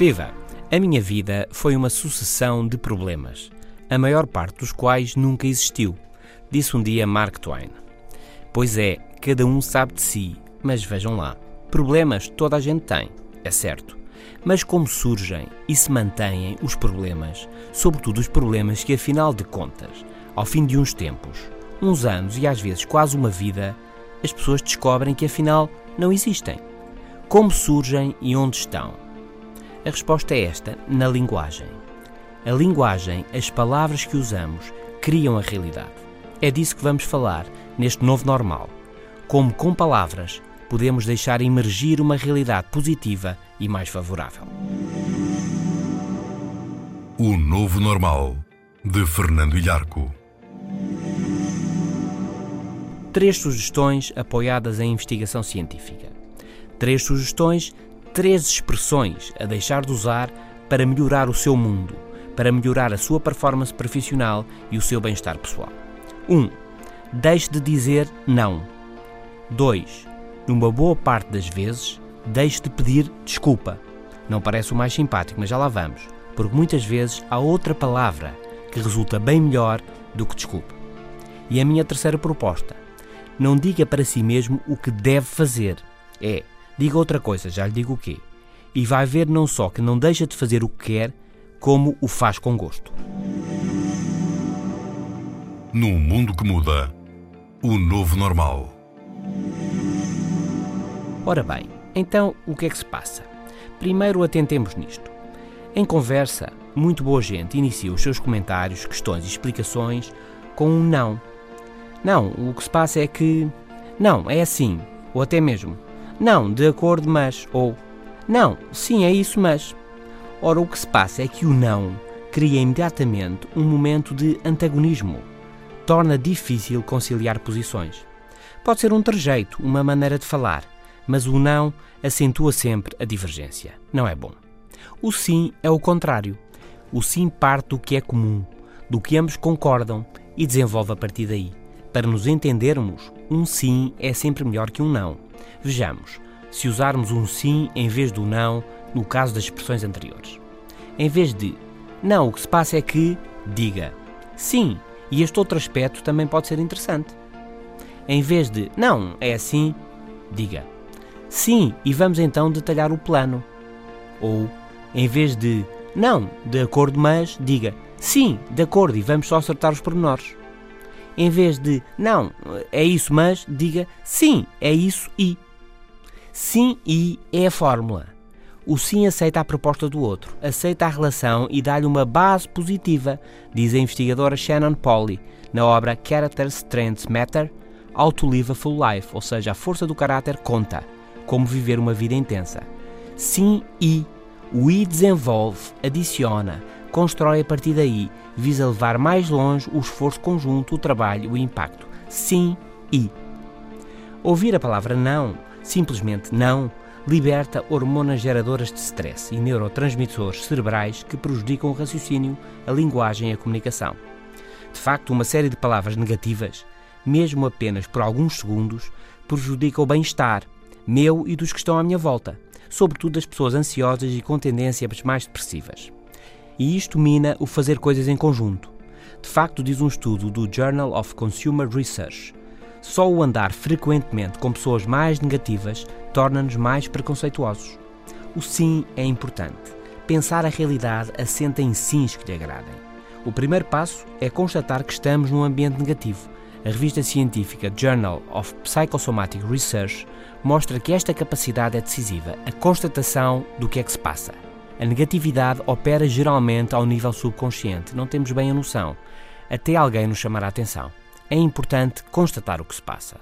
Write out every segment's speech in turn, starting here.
Viva! A minha vida foi uma sucessão de problemas, a maior parte dos quais nunca existiu, disse um dia Mark Twain. Pois é, cada um sabe de si, mas vejam lá, problemas toda a gente tem, é certo. Mas como surgem e se mantêm os problemas, sobretudo os problemas que, afinal de contas, ao fim de uns tempos, uns anos e às vezes quase uma vida, as pessoas descobrem que afinal não existem. Como surgem e onde estão? A resposta é esta: na linguagem. A linguagem, as palavras que usamos, criam a realidade. É disso que vamos falar neste novo normal. Como com palavras podemos deixar emergir uma realidade positiva e mais favorável. O Novo Normal, de Fernando Ilharco. Três sugestões apoiadas em investigação científica. Três sugestões três expressões a deixar de usar para melhorar o seu mundo, para melhorar a sua performance profissional e o seu bem-estar pessoal. 1. Um, deixe de dizer não. 2. Numa boa parte das vezes, deixe de pedir desculpa. Não parece o mais simpático, mas já lá vamos, porque muitas vezes há outra palavra que resulta bem melhor do que desculpa. E a minha terceira proposta: não diga para si mesmo o que deve fazer. É Diga outra coisa, já lhe digo o quê. E vai ver não só que não deixa de fazer o que quer, como o faz com gosto. Num mundo que muda, o novo normal. Ora bem, então o que é que se passa? Primeiro atentemos nisto. Em conversa, muito boa gente inicia os seus comentários, questões e explicações com um não. Não, o que se passa é que. Não, é assim. Ou até mesmo. Não, de acordo, mas. Ou. Não, sim, é isso, mas. Ora, o que se passa é que o não cria imediatamente um momento de antagonismo. Torna difícil conciliar posições. Pode ser um trejeito, uma maneira de falar, mas o não acentua sempre a divergência. Não é bom. O sim é o contrário. O sim parte do que é comum, do que ambos concordam e desenvolve a partir daí. Para nos entendermos, um sim é sempre melhor que um não. Vejamos, se usarmos um sim em vez do não no caso das expressões anteriores. Em vez de não, o que se passa é que, diga sim, e este outro aspecto também pode ser interessante. Em vez de não, é assim, diga sim, e vamos então detalhar o plano. Ou, em vez de não, de acordo, mas, diga sim, de acordo, e vamos só acertar os pormenores em vez de não, é isso, mas diga sim, é isso e. Sim e é a fórmula. O sim aceita a proposta do outro, aceita a relação e dá-lhe uma base positiva, diz a investigadora Shannon Polly na obra Character Strengths Matter, How to Live a Full Life, ou seja, a força do caráter conta, como viver uma vida intensa. Sim e. O I desenvolve, adiciona, constrói a partir daí, visa levar mais longe o esforço conjunto, o trabalho, o impacto. Sim e. Ouvir a palavra não, simplesmente não, liberta hormonas geradoras de stress e neurotransmissores cerebrais que prejudicam o raciocínio, a linguagem e a comunicação. De facto, uma série de palavras negativas, mesmo apenas por alguns segundos, prejudica o bem-estar, meu e dos que estão à minha volta, sobretudo das pessoas ansiosas e com tendências mais depressivas e isto mina o fazer coisas em conjunto. De facto, diz um estudo do Journal of Consumer Research, só o andar frequentemente com pessoas mais negativas torna-nos mais preconceituosos. O sim é importante. Pensar a realidade assenta em sims que lhe agradem. O primeiro passo é constatar que estamos num ambiente negativo. A revista científica Journal of Psychosomatic Research mostra que esta capacidade é decisiva, a constatação do que é que se passa. A negatividade opera geralmente ao nível subconsciente, não temos bem a noção, até alguém nos chamar a atenção. É importante constatar o que se passa.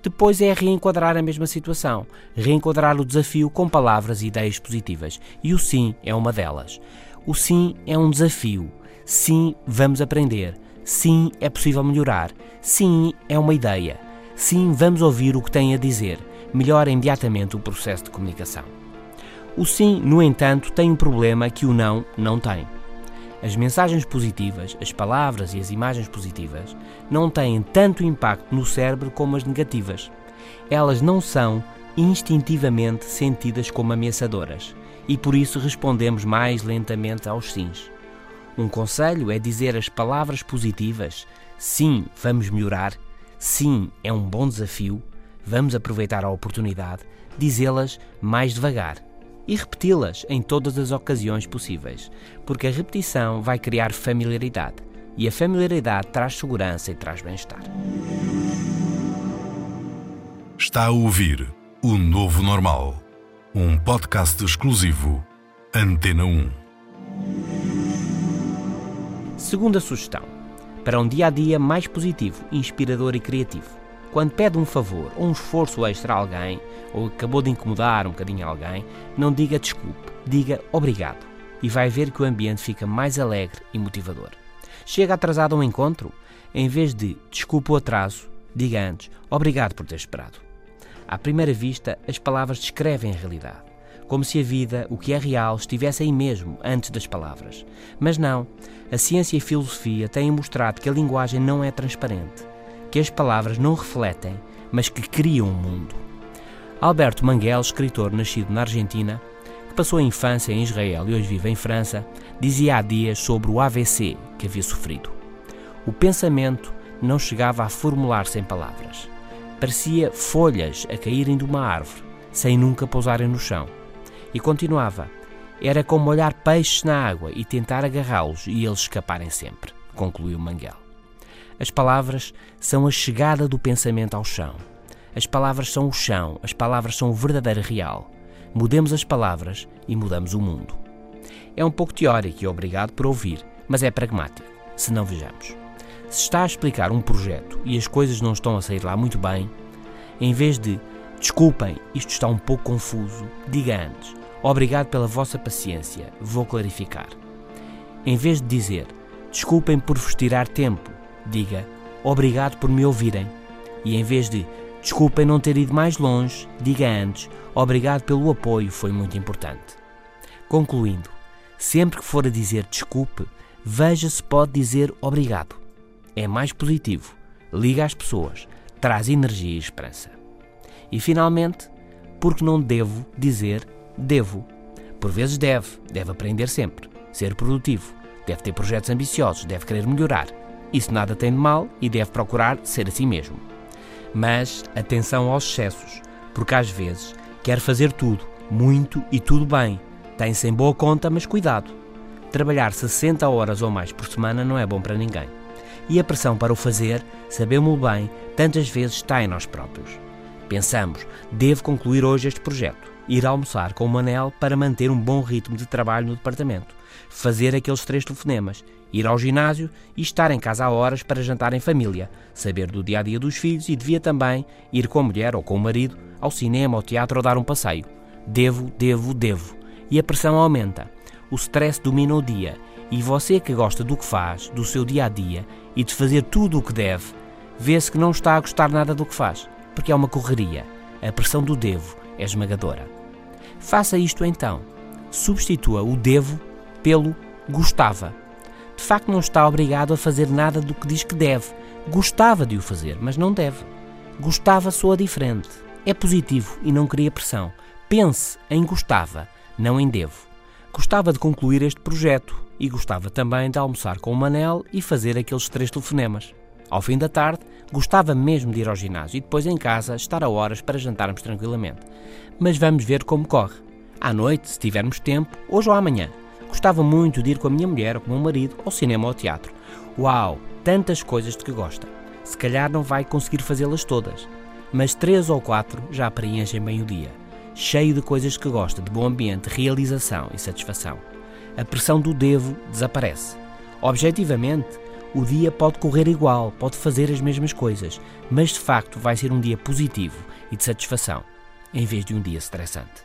Depois é reenquadrar a mesma situação, reenquadrar o desafio com palavras e ideias positivas. E o sim é uma delas. O sim é um desafio. Sim, vamos aprender. Sim, é possível melhorar. Sim, é uma ideia. Sim, vamos ouvir o que tem a dizer. Melhora imediatamente o processo de comunicação. O sim, no entanto, tem um problema que o não não tem. As mensagens positivas, as palavras e as imagens positivas não têm tanto impacto no cérebro como as negativas. Elas não são instintivamente sentidas como ameaçadoras e por isso respondemos mais lentamente aos sims. Um conselho é dizer as palavras positivas: sim, vamos melhorar, sim, é um bom desafio, vamos aproveitar a oportunidade, dizê-las mais devagar e repeti-las em todas as ocasiões possíveis, porque a repetição vai criar familiaridade e a familiaridade traz segurança e traz bem-estar. Está a ouvir O Novo Normal, um podcast exclusivo Antena 1. Segunda sugestão: para um dia a dia mais positivo, inspirador e criativo quando pede um favor ou um esforço extra a alguém, ou acabou de incomodar um bocadinho alguém, não diga desculpe, diga obrigado. E vai ver que o ambiente fica mais alegre e motivador. Chega atrasado a um encontro, em vez de desculpe o atraso, diga antes obrigado por ter esperado. À primeira vista, as palavras descrevem a realidade, como se a vida, o que é real, estivesse aí mesmo, antes das palavras. Mas não, a ciência e a filosofia têm mostrado que a linguagem não é transparente que as palavras não refletem, mas que criam um mundo. Alberto Manguel, escritor nascido na Argentina, que passou a infância em Israel e hoje vive em França, dizia há dias sobre o AVC que havia sofrido. O pensamento não chegava a formular-se em palavras. Parecia folhas a caírem de uma árvore, sem nunca pousarem no chão. E continuava. Era como olhar peixes na água e tentar agarrá-los e eles escaparem sempre, concluiu Manguel. As palavras são a chegada do pensamento ao chão. As palavras são o chão, as palavras são o verdadeiro real. Mudemos as palavras e mudamos o mundo. É um pouco teórico e obrigado por ouvir, mas é pragmático. Se não vejamos. Se está a explicar um projeto e as coisas não estão a sair lá muito bem, em vez de desculpem, isto está um pouco confuso, diga antes obrigado pela vossa paciência, vou clarificar. Em vez de dizer desculpem por vos tirar tempo, diga obrigado por me ouvirem. E em vez de desculpem não ter ido mais longe, diga antes obrigado pelo apoio, foi muito importante. Concluindo, sempre que for a dizer desculpe, veja se pode dizer obrigado. É mais positivo, liga às pessoas, traz energia e esperança. E finalmente, porque não devo dizer devo. Por vezes deve, deve aprender sempre, ser produtivo, deve ter projetos ambiciosos, deve querer melhorar isso nada tem de mal e deve procurar ser assim mesmo. Mas atenção aos excessos, porque às vezes quer fazer tudo, muito e tudo bem. Tem-se em boa conta, mas cuidado. Trabalhar 60 horas ou mais por semana não é bom para ninguém. E a pressão para o fazer, sabemos bem, tantas vezes está em nós próprios. Pensamos, devo concluir hoje este projeto, ir almoçar com o Manel para manter um bom ritmo de trabalho no departamento, fazer aqueles três telefonemas ir ao ginásio e estar em casa a horas para jantar em família, saber do dia a dia dos filhos e devia também ir com a mulher ou com o marido ao cinema, ao teatro ou dar um passeio. Devo, devo, devo. E a pressão aumenta. O stress domina o dia e você que gosta do que faz, do seu dia a dia e de fazer tudo o que deve, vê-se que não está a gostar nada do que faz, porque é uma correria. A pressão do devo é esmagadora. Faça isto então. Substitua o devo pelo gostava de facto não está obrigado a fazer nada do que diz que deve. Gostava de o fazer, mas não deve. Gostava soa diferente. É positivo e não cria pressão. Pense em gostava, não em devo. Gostava de concluir este projeto e gostava também de almoçar com o Manel e fazer aqueles três telefonemas. Ao fim da tarde, gostava mesmo de ir ao ginásio e depois em casa estar a horas para jantarmos tranquilamente. Mas vamos ver como corre. À noite, se tivermos tempo, hoje ou amanhã, Gostava muito de ir com a minha mulher ou com o meu marido ao cinema ou ao teatro. Uau, tantas coisas de que gosta. Se calhar não vai conseguir fazê-las todas, mas três ou quatro já preenchem bem o dia, cheio de coisas que gosta, de bom ambiente, realização e satisfação. A pressão do devo desaparece. Objetivamente, O dia pode correr igual, pode fazer as mesmas coisas, mas de facto vai ser um dia positivo e de satisfação, em vez de um dia estressante.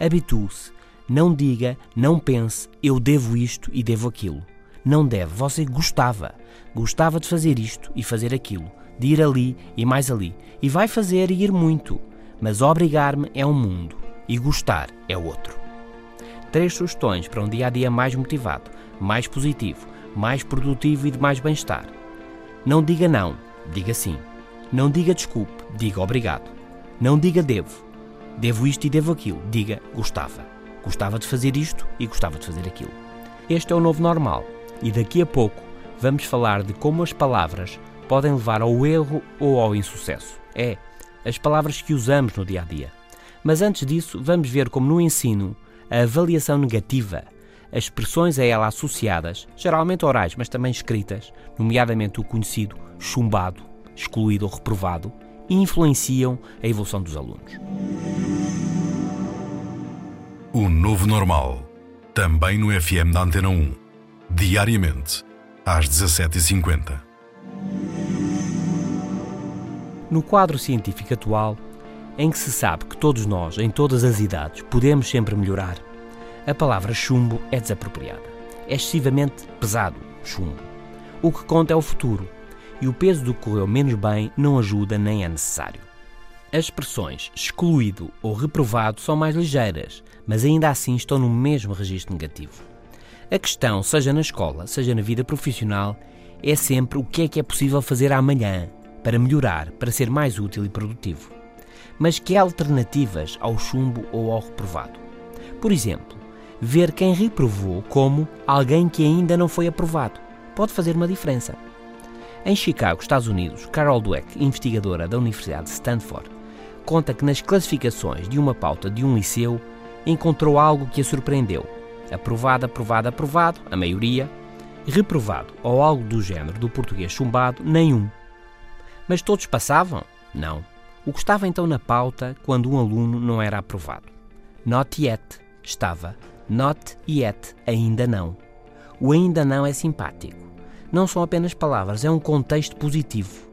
Habitue-se, não diga, não pense, eu devo isto e devo aquilo. Não deve, você gostava. Gostava de fazer isto e fazer aquilo, de ir ali e mais ali, e vai fazer e ir muito. Mas obrigar-me é um mundo e gostar é outro. Três sugestões para um dia a dia mais motivado, mais positivo, mais produtivo e de mais bem-estar. Não diga não, diga sim. Não diga desculpe, diga obrigado. Não diga devo. Devo isto e devo aquilo, diga gostava. Gostava de fazer isto e gostava de fazer aquilo. Este é o novo normal e daqui a pouco vamos falar de como as palavras podem levar ao erro ou ao insucesso. É, as palavras que usamos no dia a dia. Mas antes disso, vamos ver como no ensino a avaliação negativa, as expressões a ela associadas, geralmente orais, mas também escritas, nomeadamente o conhecido chumbado, excluído ou reprovado, influenciam a evolução dos alunos. O novo normal, também no FM da Antena 1, diariamente, às 17h50. No quadro científico atual, em que se sabe que todos nós, em todas as idades, podemos sempre melhorar, a palavra chumbo é desapropriada. É excessivamente pesado, chumbo. O que conta é o futuro, e o peso do que correu menos bem não ajuda nem é necessário. As expressões excluído ou reprovado são mais ligeiras, mas ainda assim estão no mesmo registro negativo. A questão, seja na escola, seja na vida profissional, é sempre o que é que é possível fazer amanhã para melhorar, para ser mais útil e produtivo. Mas que alternativas ao chumbo ou ao reprovado? Por exemplo, ver quem reprovou como alguém que ainda não foi aprovado pode fazer uma diferença. Em Chicago, Estados Unidos, Carol Dweck, investigadora da Universidade de Stanford, conta que nas classificações de uma pauta de um liceu encontrou algo que a surpreendeu. Aprovado, aprovado, aprovado, a maioria. Reprovado ou algo do género do português chumbado, nenhum. Mas todos passavam? Não. O que estava então na pauta quando um aluno não era aprovado? Not yet estava. Not yet, ainda não. O ainda não é simpático. Não são apenas palavras, é um contexto positivo.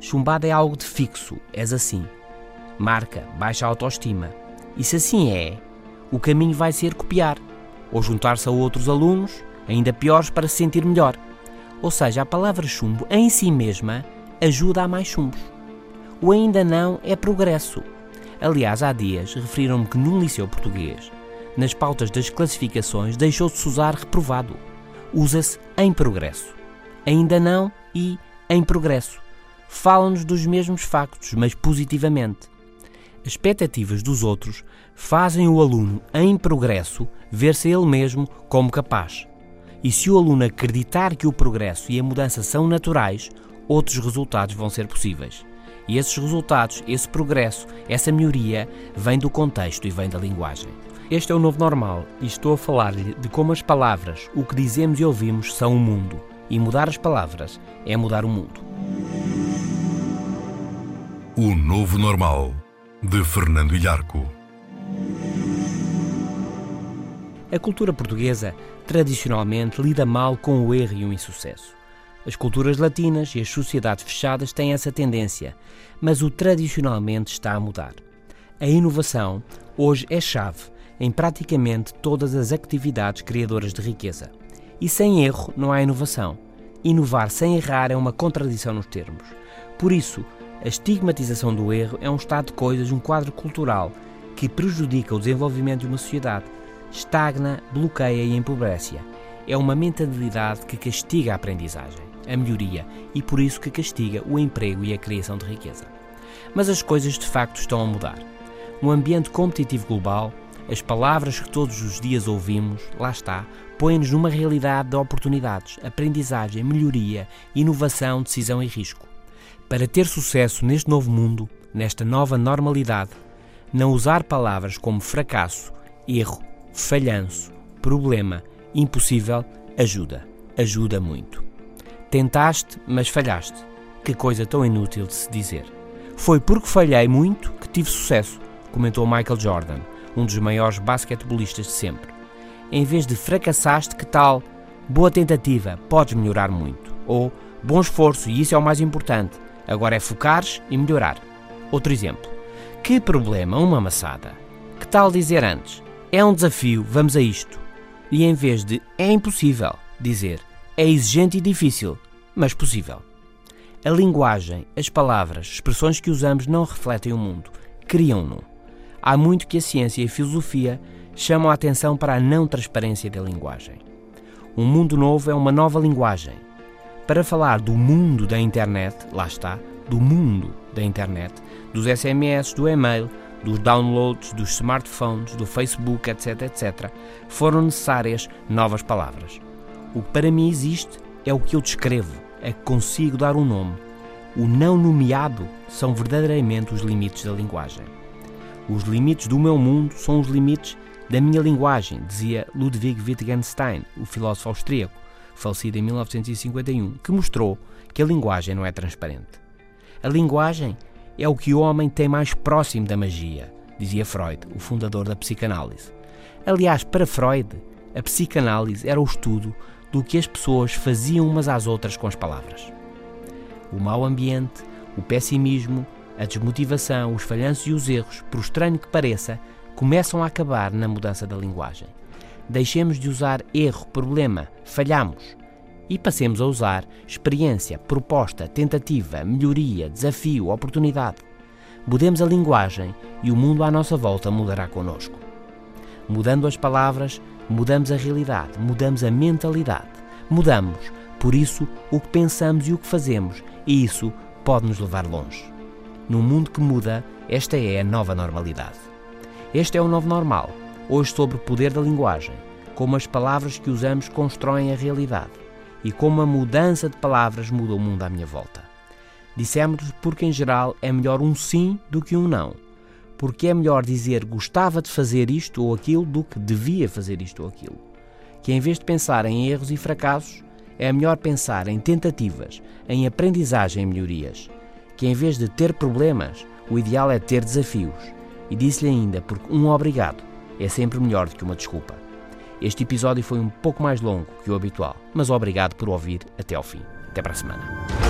Chumbado é algo de fixo, és assim. Marca, baixa autoestima. E se assim é, o caminho vai ser copiar, ou juntar-se a outros alunos, ainda piores, para se sentir melhor. Ou seja, a palavra chumbo em si mesma ajuda a mais chumbos. O ainda não é progresso. Aliás, há dias referiram-me que num liceu português, nas pautas das classificações, deixou-se usar reprovado. Usa-se em progresso. Ainda não e em progresso. Falam-nos dos mesmos factos, mas positivamente. As expectativas dos outros fazem o aluno em progresso ver-se ele mesmo como capaz. E se o aluno acreditar que o progresso e a mudança são naturais, outros resultados vão ser possíveis. E esses resultados, esse progresso, essa melhoria, vem do contexto e vem da linguagem. Este é o novo normal e estou a falar-lhe de como as palavras, o que dizemos e ouvimos, são o mundo. E mudar as palavras é mudar o mundo. O novo normal de Fernando Ilharco. A cultura portuguesa tradicionalmente lida mal com o erro e o insucesso. As culturas latinas e as sociedades fechadas têm essa tendência, mas o tradicionalmente está a mudar. A inovação hoje é chave em praticamente todas as atividades criadoras de riqueza. E sem erro não há inovação. Inovar sem errar é uma contradição nos termos. Por isso, a estigmatização do erro é um estado de coisas, um quadro cultural que prejudica o desenvolvimento de uma sociedade, estagna, bloqueia e empobrece. É uma mentalidade que castiga a aprendizagem, a melhoria e por isso que castiga o emprego e a criação de riqueza. Mas as coisas de facto estão a mudar. Um ambiente competitivo global, as palavras que todos os dias ouvimos, lá está, põem-nos numa realidade de oportunidades, aprendizagem, melhoria, inovação, decisão e risco. Para ter sucesso neste novo mundo, nesta nova normalidade, não usar palavras como fracasso, erro, falhanço, problema, impossível ajuda. Ajuda muito. Tentaste, mas falhaste. Que coisa tão inútil de se dizer. Foi porque falhei muito que tive sucesso, comentou Michael Jordan, um dos maiores basquetebolistas de sempre. Em vez de fracassaste, que tal? Boa tentativa, podes melhorar muito. Ou bom esforço e isso é o mais importante. Agora é focares e melhorar. Outro exemplo. Que problema uma amassada? Que tal dizer antes? É um desafio, vamos a isto. E em vez de é impossível, dizer é exigente e difícil, mas possível. A linguagem, as palavras, expressões que usamos não refletem o mundo, criam-no. Há muito que a ciência e a filosofia chamam a atenção para a não transparência da linguagem. Um mundo novo é uma nova linguagem. Para falar do mundo da internet, lá está, do mundo da internet, dos SMS, do e-mail, dos downloads, dos smartphones, do Facebook, etc, etc, foram necessárias novas palavras. O que para mim existe é o que eu descrevo, é que consigo dar um nome. O não nomeado são verdadeiramente os limites da linguagem. Os limites do meu mundo são os limites da minha linguagem, dizia Ludwig Wittgenstein, o filósofo austríaco, falecido em 1951, que mostrou que a linguagem não é transparente. A linguagem é o que o homem tem mais próximo da magia, dizia Freud, o fundador da psicanálise. Aliás, para Freud, a psicanálise era o estudo do que as pessoas faziam umas às outras com as palavras. O mau ambiente, o pessimismo, a desmotivação, os falhanços e os erros, por estranho que pareça, começam a acabar na mudança da linguagem. Deixemos de usar erro, problema, falhamos e passemos a usar experiência, proposta, tentativa, melhoria, desafio, oportunidade. Mudemos a linguagem e o mundo à nossa volta mudará conosco. Mudando as palavras, mudamos a realidade, mudamos a mentalidade. Mudamos, por isso, o que pensamos e o que fazemos, e isso pode nos levar longe. Num mundo que muda, esta é a nova normalidade. Este é o novo normal, hoje sobre o poder da linguagem, como as palavras que usamos constroem a realidade e como a mudança de palavras muda o mundo à minha volta. Dissemos porque, em geral, é melhor um sim do que um não porque é melhor dizer gostava de fazer isto ou aquilo do que devia fazer isto ou aquilo. Que em vez de pensar em erros e fracassos, é melhor pensar em tentativas, em aprendizagem e melhorias. Que em vez de ter problemas, o ideal é ter desafios. E disse-lhe ainda, porque um obrigado é sempre melhor do que uma desculpa. Este episódio foi um pouco mais longo que o habitual, mas obrigado por ouvir até ao fim. Até para a semana.